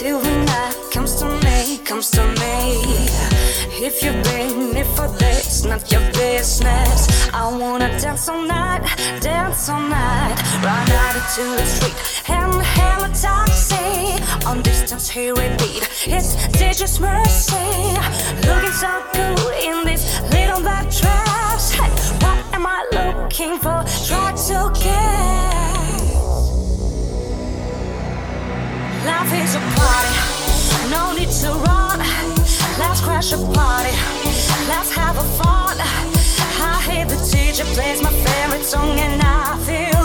doing that comes to me, comes to me. If you've been here for this, not your business. I wanna dance all night, dance all night. Run out into the street and hail a taxi. On distance here beat. it's just mercy. Looking so cool in this little black dress. Hey, what am I looking for? no need to run. Let's crash a party, let's have a fun. I hate the teacher plays my favorite song and I feel.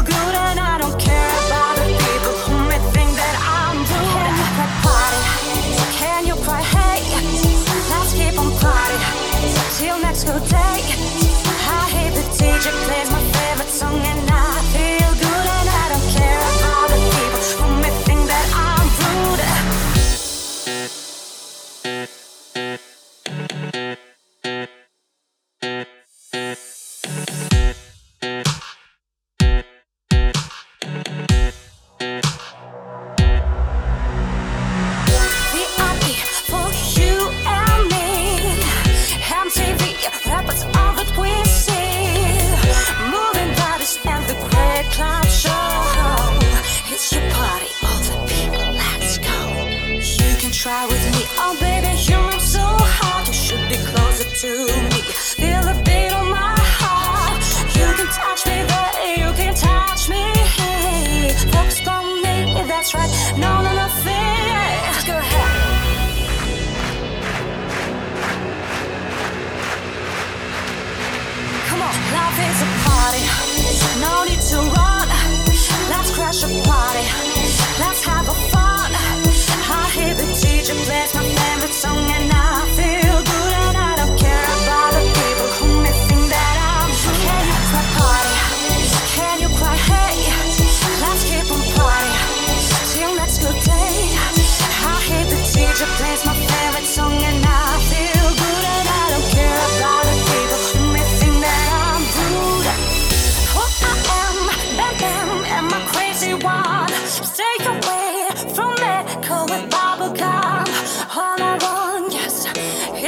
try with me.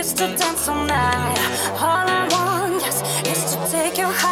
just to dance all night. All I want, yes, is to take your heart.